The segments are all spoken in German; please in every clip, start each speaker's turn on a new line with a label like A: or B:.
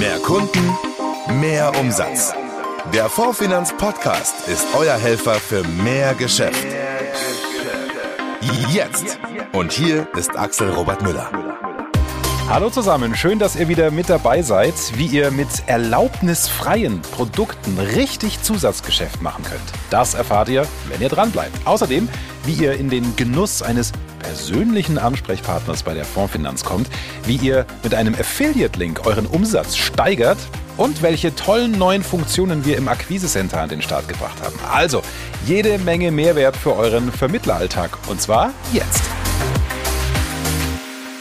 A: Mehr Kunden, mehr Umsatz. Der Fondsfinanz Podcast ist euer Helfer für mehr Geschäft. Jetzt. Und hier ist Axel Robert Müller.
B: Hallo zusammen, schön, dass ihr wieder mit dabei seid, wie ihr mit erlaubnisfreien Produkten richtig Zusatzgeschäft machen könnt. Das erfahrt ihr, wenn ihr dran bleibt. Außerdem, wie ihr in den Genuss eines persönlichen Ansprechpartners bei der Fondsfinanz kommt, wie ihr mit einem Affiliate-Link euren Umsatz steigert und welche tollen neuen Funktionen wir im Akquise-Center an den Start gebracht haben. Also, jede Menge Mehrwert für euren Vermittleralltag und zwar jetzt.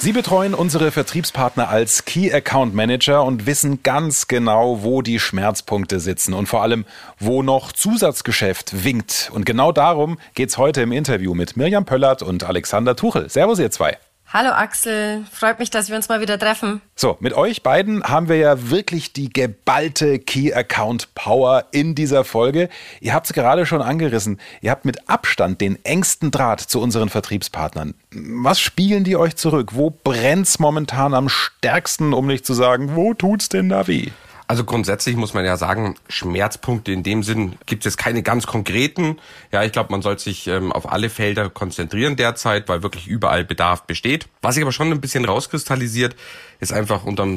B: Sie betreuen unsere Vertriebspartner als Key Account Manager und wissen ganz genau, wo die Schmerzpunkte sitzen und vor allem, wo noch Zusatzgeschäft winkt. Und genau darum geht's heute im Interview mit Mirjam Pöllert und Alexander Tuchel. Servus, ihr zwei.
C: Hallo Axel, freut mich, dass wir uns mal wieder treffen.
B: So, mit euch beiden haben wir ja wirklich die geballte Key Account Power in dieser Folge. Ihr habt es gerade schon angerissen. Ihr habt mit Abstand den engsten Draht zu unseren Vertriebspartnern. Was spielen die euch zurück? Wo brennt's momentan am stärksten, um nicht zu sagen, wo tut's denn da weh?
D: Also grundsätzlich muss man ja sagen, Schmerzpunkte in dem Sinn gibt es keine ganz konkreten. Ja, ich glaube, man sollte sich ähm, auf alle Felder konzentrieren derzeit, weil wirklich überall Bedarf besteht. Was sich aber schon ein bisschen rauskristallisiert, ist einfach unter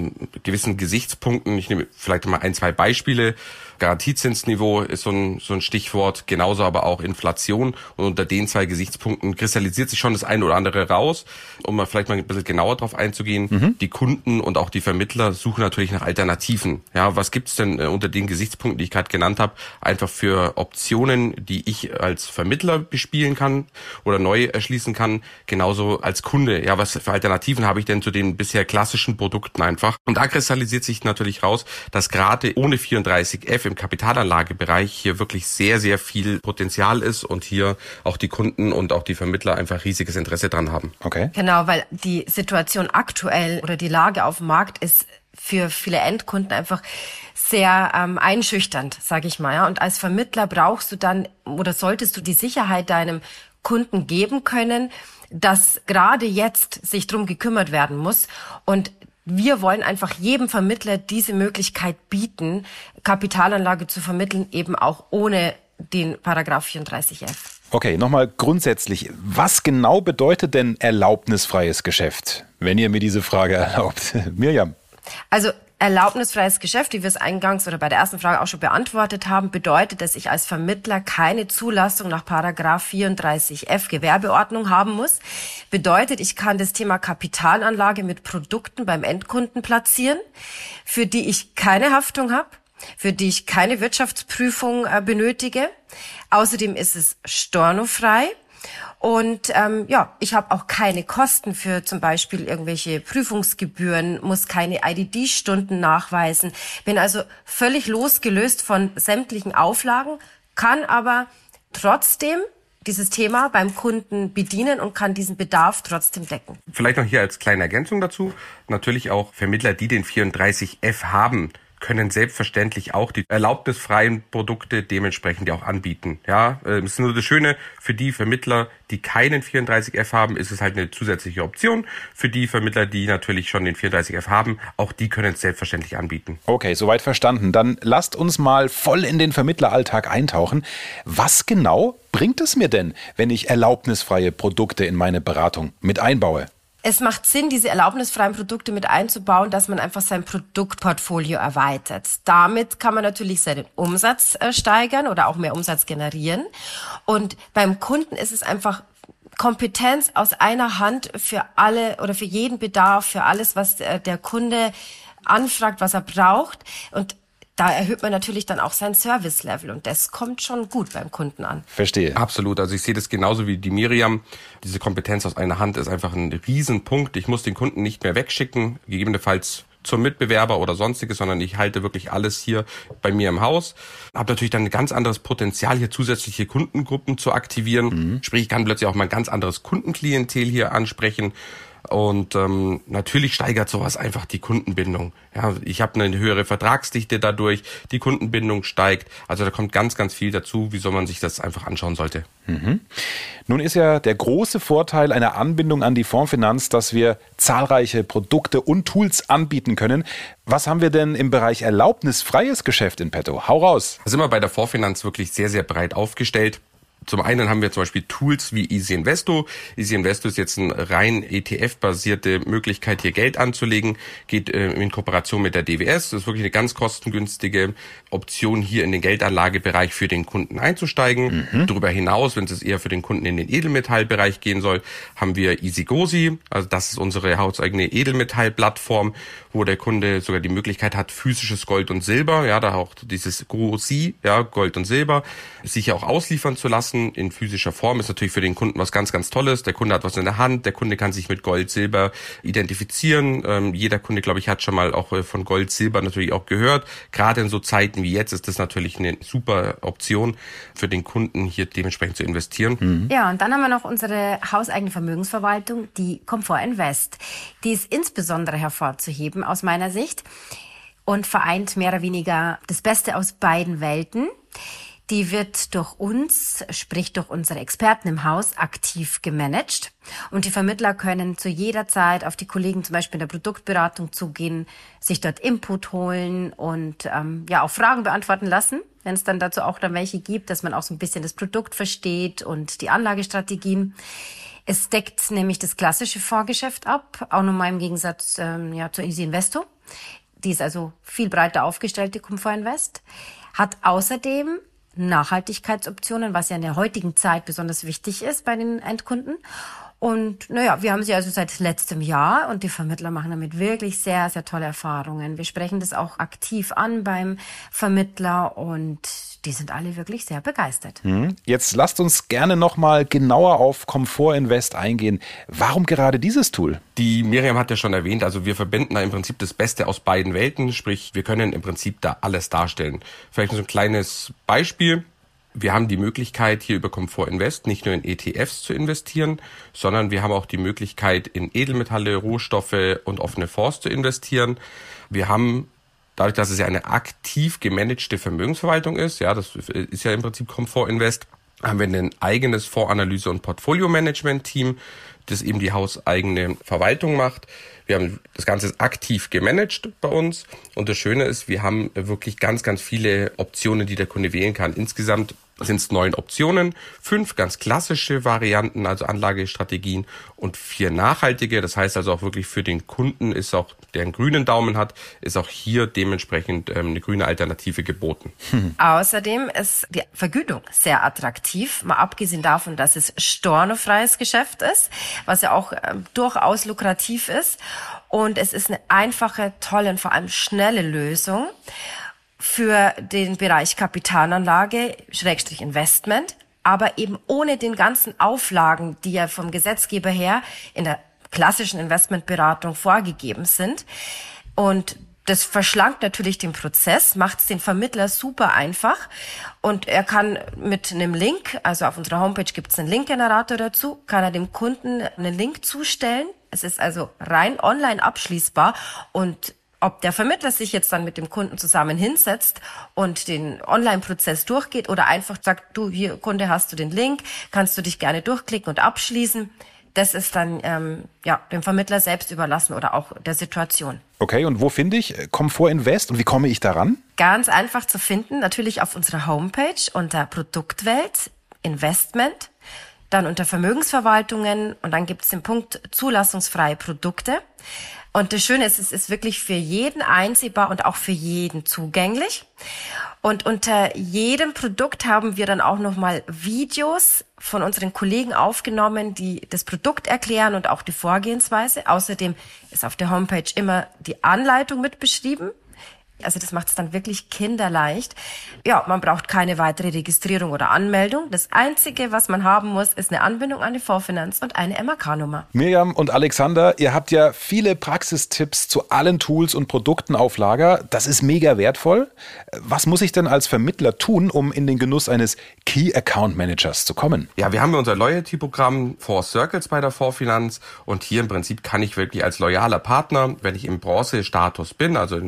D: gewissen Gesichtspunkten, ich nehme vielleicht mal ein, zwei Beispiele, Garantiezinsniveau ist so ein, so ein Stichwort, genauso aber auch Inflation. Und unter den zwei Gesichtspunkten kristallisiert sich schon das eine oder andere raus. Um mal vielleicht mal ein bisschen genauer drauf einzugehen, mhm. die Kunden und auch die Vermittler suchen natürlich nach Alternativen. Ja, was gibt's denn äh, unter den Gesichtspunkten, die ich gerade genannt habe, einfach für Optionen, die ich als Vermittler bespielen kann oder neu erschließen kann, genauso als Kunde. Ja, was für Alternativen habe ich denn zu den bisher klassischen Produkten einfach? Und da kristallisiert sich natürlich raus, dass gerade ohne 34F im Kapitalanlagebereich hier wirklich sehr, sehr viel Potenzial ist und hier auch die Kunden und auch die Vermittler einfach riesiges Interesse dran haben.
C: Okay. Genau, weil die Situation aktuell oder die Lage auf dem Markt ist für viele Endkunden einfach sehr ähm, einschüchternd, sage ich mal. Ja. Und als Vermittler brauchst du dann oder solltest du die Sicherheit deinem Kunden geben können, dass gerade jetzt sich drum gekümmert werden muss. Und wir wollen einfach jedem Vermittler diese Möglichkeit bieten, Kapitalanlage zu vermitteln, eben auch ohne den Paragraph 34f.
B: Okay, nochmal grundsätzlich, was genau bedeutet denn erlaubnisfreies Geschäft, wenn ihr mir diese Frage erlaubt? Mirjam.
C: Also Erlaubnisfreies Geschäft, wie wir es eingangs oder bei der ersten Frage auch schon beantwortet haben, bedeutet, dass ich als Vermittler keine Zulassung nach Paragraph 34f Gewerbeordnung haben muss. Bedeutet, ich kann das Thema Kapitalanlage mit Produkten beim Endkunden platzieren, für die ich keine Haftung habe, für die ich keine Wirtschaftsprüfung äh, benötige. Außerdem ist es stornofrei und ähm, ja, ich habe auch keine Kosten für zum Beispiel irgendwelche Prüfungsgebühren, muss keine IDD-Stunden nachweisen, bin also völlig losgelöst von sämtlichen Auflagen, kann aber trotzdem dieses Thema beim Kunden bedienen und kann diesen Bedarf trotzdem decken.
D: Vielleicht noch hier als kleine Ergänzung dazu. Natürlich auch Vermittler, die den 34F haben, können selbstverständlich auch die erlaubnisfreien Produkte dementsprechend auch anbieten. Ja, es ähm, ist nur das Schöne für die Vermittler, die keinen 34F haben, ist es halt eine zusätzliche Option. Für die Vermittler, die natürlich schon den 34F haben, auch die können es selbstverständlich anbieten.
B: Okay, soweit verstanden. Dann lasst uns mal voll in den Vermittleralltag eintauchen. Was genau bringt es mir denn, wenn ich erlaubnisfreie Produkte in meine Beratung mit einbaue?
C: Es macht Sinn, diese erlaubnisfreien Produkte mit einzubauen, dass man einfach sein Produktportfolio erweitert. Damit kann man natürlich seinen Umsatz äh, steigern oder auch mehr Umsatz generieren. Und beim Kunden ist es einfach Kompetenz aus einer Hand für alle oder für jeden Bedarf, für alles, was der, der Kunde anfragt, was er braucht. Und da erhöht man natürlich dann auch sein Service-Level und das kommt schon gut beim Kunden an.
B: Verstehe.
D: Absolut. Also ich sehe das genauso wie die Miriam. Diese Kompetenz aus einer Hand ist einfach ein Riesenpunkt. Ich muss den Kunden nicht mehr wegschicken, gegebenenfalls zum Mitbewerber oder sonstiges, sondern ich halte wirklich alles hier bei mir im Haus. Habe natürlich dann ein ganz anderes Potenzial, hier zusätzliche Kundengruppen zu aktivieren. Mhm. Sprich, ich kann plötzlich auch mal ein ganz anderes Kundenklientel hier ansprechen Und ähm, natürlich steigert sowas einfach die Kundenbindung. Ja, ich habe eine höhere Vertragsdichte dadurch, die Kundenbindung steigt. Also da kommt ganz, ganz viel dazu, wieso man sich das einfach anschauen sollte.
B: Mhm. Nun ist ja der große Vorteil einer Anbindung an die Fondsfinanz, dass wir zahlreiche Produkte und Tools anbieten können. Was haben wir denn im Bereich erlaubnisfreies Geschäft in petto? Hau raus.
D: Da sind wir bei der Fondsfinanz wirklich sehr, sehr breit aufgestellt. Zum einen haben wir zum Beispiel Tools wie Easy Investo. Easy Investo ist jetzt eine rein ETF-basierte Möglichkeit, hier Geld anzulegen, geht äh, in Kooperation mit der DWS. Das ist wirklich eine ganz kostengünstige Option, hier in den Geldanlagebereich für den Kunden einzusteigen. Mhm. Darüber hinaus, wenn es eher für den Kunden in den Edelmetallbereich gehen soll, haben wir Easy Gosi. Also das ist unsere hauseigene Edelmetallplattform, wo der Kunde sogar die Möglichkeit hat, physisches Gold und Silber, ja, da auch dieses Gosi, ja, Gold und Silber, sich auch ausliefern zu lassen lassen in physischer Form ist natürlich für den Kunden was ganz, ganz Tolles. Der Kunde hat was in der Hand, der Kunde kann sich mit Gold, Silber identifizieren. Ähm, jeder Kunde, glaube ich, hat schon mal auch äh, von Gold, Silber natürlich auch gehört. Gerade in so Zeiten wie jetzt ist das natürlich eine super Option für den Kunden, hier dementsprechend zu investieren.
C: Mhm. Ja, und dann haben wir noch unsere hauseigene Vermögensverwaltung, die Comfort Invest. Die ist insbesondere hervorzuheben aus meiner Sicht und vereint mehr oder weniger das Beste aus beiden Welten. Die wird durch uns, sprich durch unsere Experten im Haus, aktiv gemanagt. Und die Vermittler können zu jeder Zeit auf die Kollegen zum Beispiel in der Produktberatung zugehen, sich dort Input holen und ähm, ja auch Fragen beantworten lassen, wenn es dann dazu auch dann welche gibt, dass man auch so ein bisschen das Produkt versteht und die Anlagestrategien. Es deckt nämlich das klassische Vorgeschäft ab, auch nochmal im Gegensatz ähm, ja, zur Easy Investo. Die ist also viel breiter aufgestellt, die Comfort Invest. Hat außerdem Nachhaltigkeitsoptionen, was ja in der heutigen Zeit besonders wichtig ist bei den Endkunden. Und naja, wir haben sie also seit letztem Jahr und die Vermittler machen damit wirklich sehr, sehr tolle Erfahrungen. Wir sprechen das auch aktiv an beim Vermittler und die sind alle wirklich sehr begeistert.
B: Hm. Jetzt lasst uns gerne nochmal genauer auf Comfort Invest eingehen. Warum gerade dieses Tool?
D: Die Miriam hat ja schon erwähnt, also wir verbinden da im Prinzip das Beste aus beiden Welten, sprich wir können im Prinzip da alles darstellen. Vielleicht so ein kleines Beispiel wir haben die Möglichkeit, hier über Comfort Invest nicht nur in ETFs zu investieren, sondern wir haben auch die Möglichkeit, in Edelmetalle, Rohstoffe und offene Fonds zu investieren. Wir haben dadurch, dass es ja eine aktiv gemanagte Vermögensverwaltung ist, ja, das ist ja im Prinzip Comfort Invest, haben wir ein eigenes Fondsanalyse- und Portfolio-Management-Team, das eben die hauseigene Verwaltung macht. Wir haben das Ganze aktiv gemanagt bei uns. Und das Schöne ist, wir haben wirklich ganz, ganz viele Optionen, die der Kunde wählen kann. Insgesamt sind es neun Optionen, fünf ganz klassische Varianten, also Anlagestrategien und vier nachhaltige. Das heißt also auch wirklich für den Kunden ist auch, der einen grünen Daumen hat, ist auch hier dementsprechend ähm, eine grüne Alternative geboten.
C: Hm. Außerdem ist die Vergütung sehr attraktiv, mal abgesehen davon, dass es stornofreies Geschäft ist, was ja auch ähm, durchaus lukrativ ist. Und es ist eine einfache, tolle und vor allem schnelle Lösung für den Bereich Kapitalanlage, Schrägstrich Investment, aber eben ohne den ganzen Auflagen, die ja vom Gesetzgeber her in der klassischen Investmentberatung vorgegeben sind. Und das verschlankt natürlich den Prozess, macht es den Vermittler super einfach und er kann mit einem Link, also auf unserer Homepage gibt es einen Linkgenerator dazu, kann er dem Kunden einen Link zustellen. Es ist also rein online abschließbar und ob der Vermittler sich jetzt dann mit dem Kunden zusammen hinsetzt und den Online-Prozess durchgeht oder einfach sagt, du hier Kunde hast du den Link, kannst du dich gerne durchklicken und abschließen. Das ist dann ähm, ja dem Vermittler selbst überlassen oder auch der Situation.
B: Okay, und wo finde ich Comfort Invest und wie komme ich daran?
C: Ganz einfach zu finden, natürlich auf unserer Homepage unter Produktwelt Investment, dann unter Vermögensverwaltungen und dann gibt es den Punkt zulassungsfreie Produkte. Und das Schöne ist, es ist wirklich für jeden einsehbar und auch für jeden zugänglich. Und unter jedem Produkt haben wir dann auch nochmal Videos von unseren Kollegen aufgenommen, die das Produkt erklären und auch die Vorgehensweise. Außerdem ist auf der Homepage immer die Anleitung mit beschrieben. Also das macht es dann wirklich kinderleicht. Ja, man braucht keine weitere Registrierung oder Anmeldung. Das Einzige, was man haben muss, ist eine Anbindung an die Vorfinanz und eine MAK-Nummer.
B: Miriam und Alexander, ihr habt ja viele Praxistipps zu allen Tools und Produkten auf Lager. Das ist mega wertvoll. Was muss ich denn als Vermittler tun, um in den Genuss eines Key Account Managers zu kommen?
D: Ja, wir haben unser Loyalty-Programm Four Circles bei der Vorfinanz und hier im Prinzip kann ich wirklich als loyaler Partner, wenn ich im Bronze-Status bin, also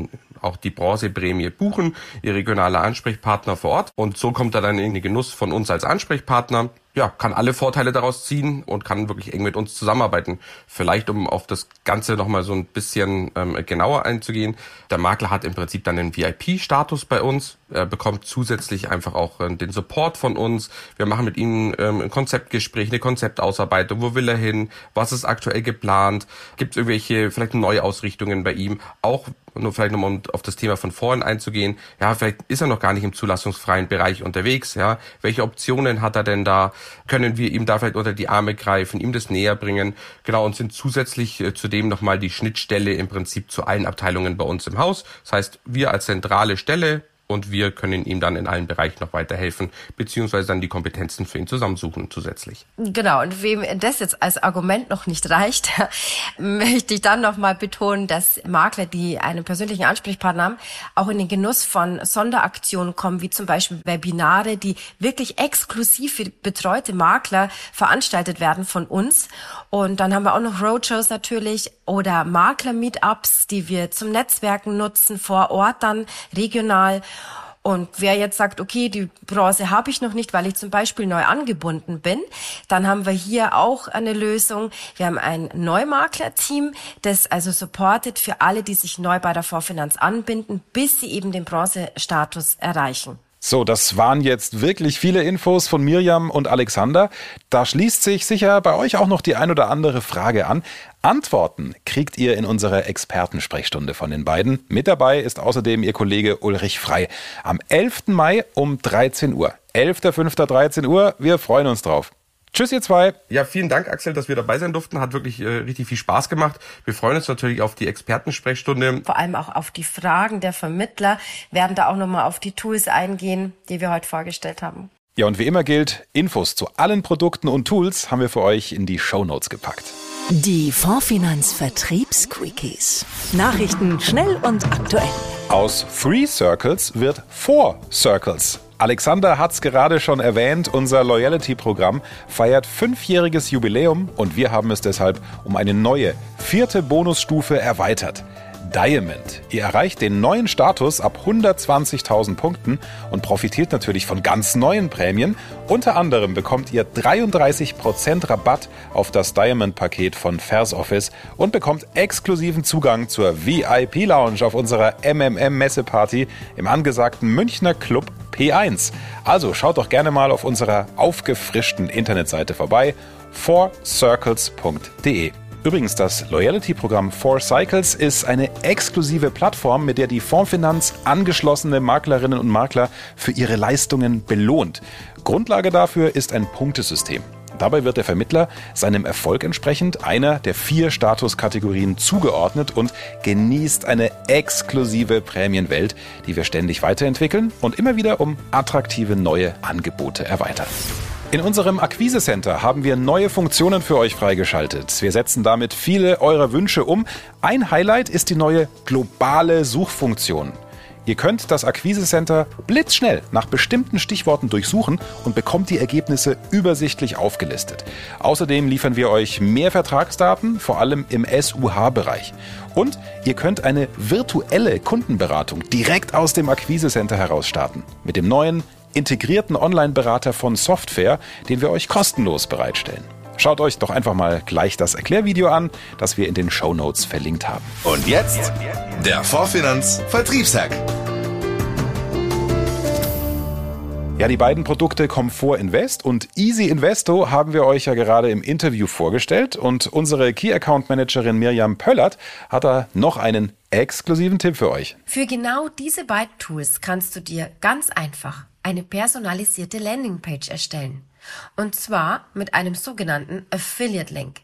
D: auch die Bronzeprämie buchen, ihr regionaler Ansprechpartner vor Ort. Und so kommt er dann in den Genuss von uns als Ansprechpartner ja, kann alle Vorteile daraus ziehen und kann wirklich eng mit uns zusammenarbeiten. Vielleicht, um auf das Ganze nochmal so ein bisschen ähm, genauer einzugehen. Der Makler hat im Prinzip dann einen VIP-Status bei uns. Er bekommt zusätzlich einfach auch äh, den Support von uns. Wir machen mit ihm ähm, ein Konzeptgespräch, eine Konzeptausarbeitung. Wo will er hin? Was ist aktuell geplant? Gibt es irgendwelche vielleicht Neuausrichtungen bei ihm? Auch nur vielleicht nochmal um auf das Thema von vorhin einzugehen. Ja, vielleicht ist er noch gar nicht im zulassungsfreien Bereich unterwegs. Ja, welche Optionen hat er denn da? Können wir ihm da vielleicht unter die Arme greifen, ihm das näher bringen. Genau, und sind zusätzlich äh, zudem nochmal die Schnittstelle im Prinzip zu allen Abteilungen bei uns im Haus. Das heißt, wir als zentrale Stelle und wir können ihm dann in allen Bereichen noch weiterhelfen, beziehungsweise dann die Kompetenzen für ihn zusammensuchen zusätzlich.
C: Genau, und wem das jetzt als Argument noch nicht reicht, möchte ich dann nochmal betonen, dass Makler, die einen persönlichen Ansprechpartner haben, auch in den Genuss von Sonderaktionen kommen, wie zum Beispiel Webinare, die wirklich exklusiv für betreute Makler veranstaltet werden von uns. Und dann haben wir auch noch Roadshows natürlich oder Makler-Meetups, die wir zum Netzwerken nutzen, vor Ort dann regional. Und wer jetzt sagt, okay, die Bronze habe ich noch nicht, weil ich zum Beispiel neu angebunden bin, dann haben wir hier auch eine Lösung. Wir haben ein Neumakler-Team, das also supportet für alle, die sich neu bei der Vorfinanz anbinden, bis sie eben den Bronze-Status erreichen.
B: So, das waren jetzt wirklich viele Infos von Mirjam und Alexander. Da schließt sich sicher bei euch auch noch die ein oder andere Frage an. Antworten kriegt ihr in unserer Expertensprechstunde von den beiden. Mit dabei ist außerdem ihr Kollege Ulrich Frei. Am 11. Mai um 13 Uhr. 11.05.13 Uhr. Wir freuen uns drauf. Tschüss, ihr zwei.
D: Ja, vielen Dank, Axel, dass wir dabei sein durften. Hat wirklich äh, richtig viel Spaß gemacht. Wir freuen uns natürlich auf die Expertensprechstunde.
C: Vor allem auch auf die Fragen der Vermittler. Werden da auch nochmal auf die Tools eingehen, die wir heute vorgestellt haben.
B: Ja, und wie immer gilt, Infos zu allen Produkten und Tools haben wir für euch in die Show Notes gepackt.
E: Die Fondsfinanz Vertriebsquickies. Nachrichten schnell und aktuell.
B: Aus Three Circles wird Four Circles. Alexander hat es gerade schon erwähnt, unser Loyalty-Programm feiert fünfjähriges Jubiläum und wir haben es deshalb um eine neue, vierte Bonusstufe erweitert. Diamond. Ihr erreicht den neuen Status ab 120.000 Punkten und profitiert natürlich von ganz neuen Prämien. Unter anderem bekommt ihr 33% Rabatt auf das Diamond-Paket von Fairs Office und bekommt exklusiven Zugang zur VIP-Lounge auf unserer MMM-Messeparty im angesagten Münchner Club P1. Also schaut doch gerne mal auf unserer aufgefrischten Internetseite vorbei, fourcircles.de. Übrigens, das Loyalty-Programm Four Cycles ist eine exklusive Plattform, mit der die Fondsfinanz angeschlossene Maklerinnen und Makler für ihre Leistungen belohnt. Grundlage dafür ist ein Punktesystem. Dabei wird der Vermittler seinem Erfolg entsprechend einer der vier Statuskategorien zugeordnet und genießt eine exklusive Prämienwelt, die wir ständig weiterentwickeln und immer wieder um attraktive neue Angebote erweitern. In unserem Akquise-Center haben wir neue Funktionen für euch freigeschaltet. Wir setzen damit viele eurer Wünsche um. Ein Highlight ist die neue globale Suchfunktion. Ihr könnt das Akquise-Center blitzschnell nach bestimmten Stichworten durchsuchen und bekommt die Ergebnisse übersichtlich aufgelistet. Außerdem liefern wir euch mehr Vertragsdaten, vor allem im SUH-Bereich. Und ihr könnt eine virtuelle Kundenberatung direkt aus dem Akquise-Center heraus starten. Mit dem neuen integrierten Online-Berater von Software, den wir euch kostenlos bereitstellen. Schaut euch doch einfach mal gleich das Erklärvideo an, das wir in den Show Notes verlinkt haben.
A: Und jetzt der Vorfinanz Vertriebshack.
B: Ja, die beiden Produkte Comfort Invest und Easy Investo haben wir euch ja gerade im Interview vorgestellt und unsere Key Account Managerin Mirjam Pöllert hat da noch einen exklusiven Tipp für euch.
C: Für genau diese beiden Tools kannst du dir ganz einfach eine personalisierte Landingpage erstellen. Und zwar mit einem sogenannten Affiliate Link.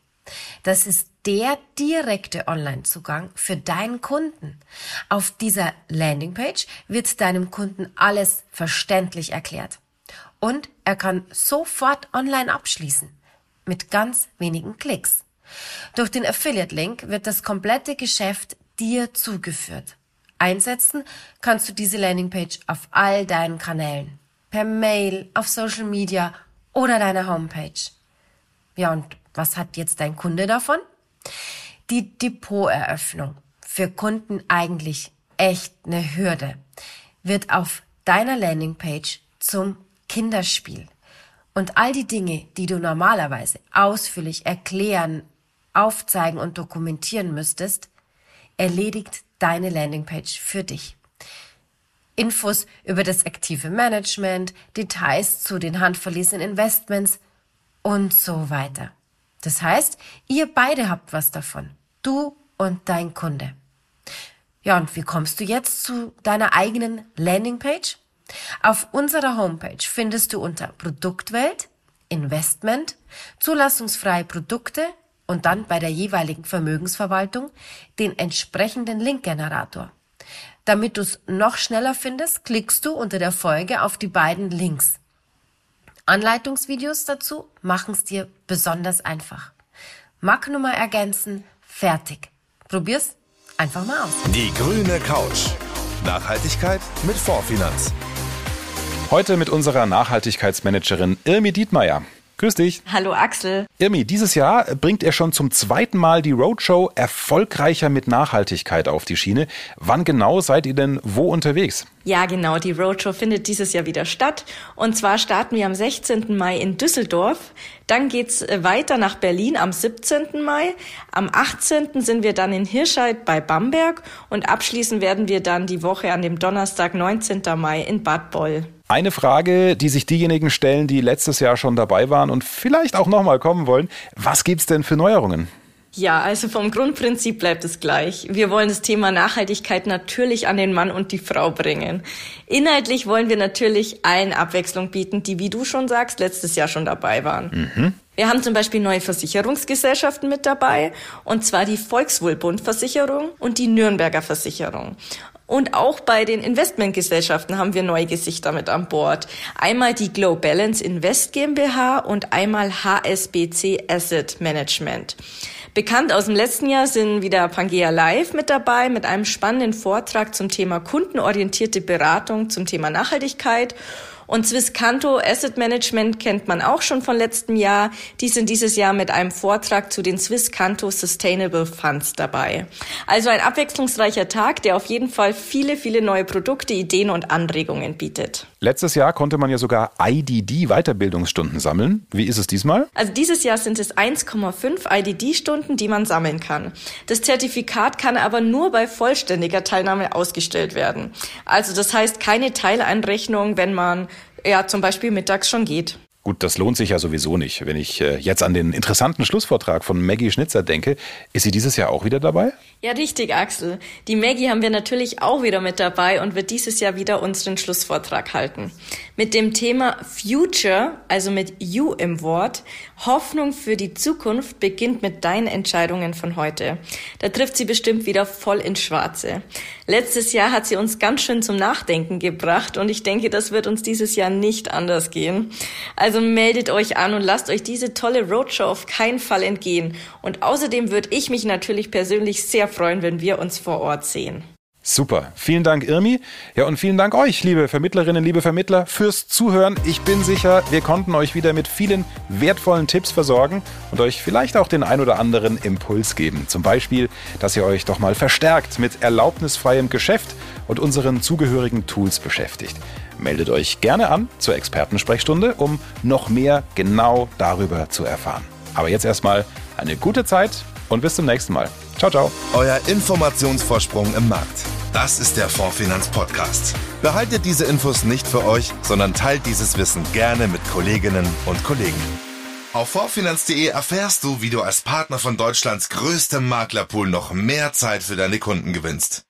C: Das ist der direkte Online-Zugang für deinen Kunden. Auf dieser Landingpage wird deinem Kunden alles verständlich erklärt. Und er kann sofort online abschließen. Mit ganz wenigen Klicks. Durch den Affiliate-Link wird das komplette Geschäft dir zugeführt. Einsetzen kannst du diese Landingpage auf all deinen Kanälen. Per Mail, auf Social Media oder deiner Homepage. Ja, und was hat jetzt dein Kunde davon? Die Depoteröffnung, für Kunden eigentlich echt eine Hürde, wird auf deiner Landingpage zum Kinderspiel. Und all die Dinge, die du normalerweise ausführlich erklären, aufzeigen und dokumentieren müsstest, erledigt deine Landingpage für dich. Infos über das aktive Management, Details zu den handverlesenen Investments und so weiter. Das heißt, ihr beide habt was davon. Du und dein Kunde. Ja, und wie kommst du jetzt zu deiner eigenen Landingpage? Auf unserer Homepage findest du unter Produktwelt, Investment, zulassungsfreie Produkte und dann bei der jeweiligen Vermögensverwaltung den entsprechenden Linkgenerator. Damit du es noch schneller findest, klickst du unter der Folge auf die beiden Links. Anleitungsvideos dazu machen es dir besonders einfach. Markennummer ergänzen, fertig. Probier's einfach mal aus.
A: Die grüne Couch. Nachhaltigkeit mit Vorfinanz.
B: Heute mit unserer Nachhaltigkeitsmanagerin Irmi Dietmeier. Grüß dich.
F: Hallo Axel.
B: Irmi, dieses Jahr bringt er schon zum zweiten Mal die Roadshow erfolgreicher mit Nachhaltigkeit auf die Schiene. Wann genau seid ihr denn wo unterwegs?
F: Ja, genau. Die Roadshow findet dieses Jahr wieder statt. Und zwar starten wir am 16. Mai in Düsseldorf. Dann geht's äh, weiter nach Berlin am 17. Mai. Am 18. sind wir dann in Hirscheid bei Bamberg. Und abschließen werden wir dann die Woche an dem Donnerstag, 19. Mai in Bad Boll.
B: Eine Frage, die sich diejenigen stellen, die letztes Jahr schon dabei waren und vielleicht auch nochmal kommen wollen. Was gibt's denn für Neuerungen?
F: Ja, also vom Grundprinzip bleibt es gleich. Wir wollen das Thema Nachhaltigkeit natürlich an den Mann und die Frau bringen. Inhaltlich wollen wir natürlich allen Abwechslung bieten, die, wie du schon sagst, letztes Jahr schon dabei waren. Mhm. Wir haben zum Beispiel neue Versicherungsgesellschaften mit dabei, und zwar die Volkswohlbundversicherung und die Nürnberger Versicherung. Und auch bei den Investmentgesellschaften haben wir neue Gesichter mit an Bord. Einmal die Glow Balance Invest GmbH und einmal HSBC Asset Management. Bekannt aus dem letzten Jahr sind wieder Pangea Live mit dabei mit einem spannenden Vortrag zum Thema kundenorientierte Beratung zum Thema Nachhaltigkeit und Swisscanto Asset Management kennt man auch schon von letztem Jahr. Die sind dieses Jahr mit einem Vortrag zu den Swisscanto Sustainable Funds dabei. Also ein abwechslungsreicher Tag, der auf jeden Fall viele, viele neue Produkte, Ideen und Anregungen bietet.
B: Letztes Jahr konnte man ja sogar IDD Weiterbildungsstunden sammeln. Wie ist es diesmal?
F: Also dieses Jahr sind es 1,5 IDD-Stunden, die man sammeln kann. Das Zertifikat kann aber nur bei vollständiger Teilnahme ausgestellt werden. Also das heißt keine Teileinrechnung, wenn man ja zum Beispiel mittags schon geht.
B: Gut, das lohnt sich ja sowieso nicht. Wenn ich äh, jetzt an den interessanten Schlussvortrag von Maggie Schnitzer denke, ist sie dieses Jahr auch wieder dabei?
F: Ja, richtig, Axel. Die Maggie haben wir natürlich auch wieder mit dabei und wird dieses Jahr wieder unseren Schlussvortrag halten. Mit dem Thema Future, also mit You im Wort, Hoffnung für die Zukunft beginnt mit deinen Entscheidungen von heute. Da trifft sie bestimmt wieder voll ins Schwarze. Letztes Jahr hat sie uns ganz schön zum Nachdenken gebracht und ich denke, das wird uns dieses Jahr nicht anders gehen. Also meldet euch an und lasst euch diese tolle Roadshow auf keinen Fall entgehen. Und außerdem würde ich mich natürlich persönlich sehr freuen, wenn wir uns vor Ort sehen.
B: Super. Vielen Dank, Irmi. Ja, und vielen Dank euch, liebe Vermittlerinnen, liebe Vermittler, fürs Zuhören. Ich bin sicher, wir konnten euch wieder mit vielen wertvollen Tipps versorgen und euch vielleicht auch den ein oder anderen Impuls geben. Zum Beispiel, dass ihr euch doch mal verstärkt mit erlaubnisfreiem Geschäft und unseren zugehörigen Tools beschäftigt. Meldet euch gerne an zur Expertensprechstunde, um noch mehr genau darüber zu erfahren. Aber jetzt erstmal eine gute Zeit und bis zum nächsten Mal. Ciao, ciao.
A: Euer Informationsvorsprung im Markt. Das ist der Fondsfinanz Podcast. Behaltet diese Infos nicht für euch, sondern teilt dieses Wissen gerne mit Kolleginnen und Kollegen. Auf vorfinanz.de erfährst du, wie du als Partner von Deutschlands größtem Maklerpool noch mehr Zeit für deine Kunden gewinnst.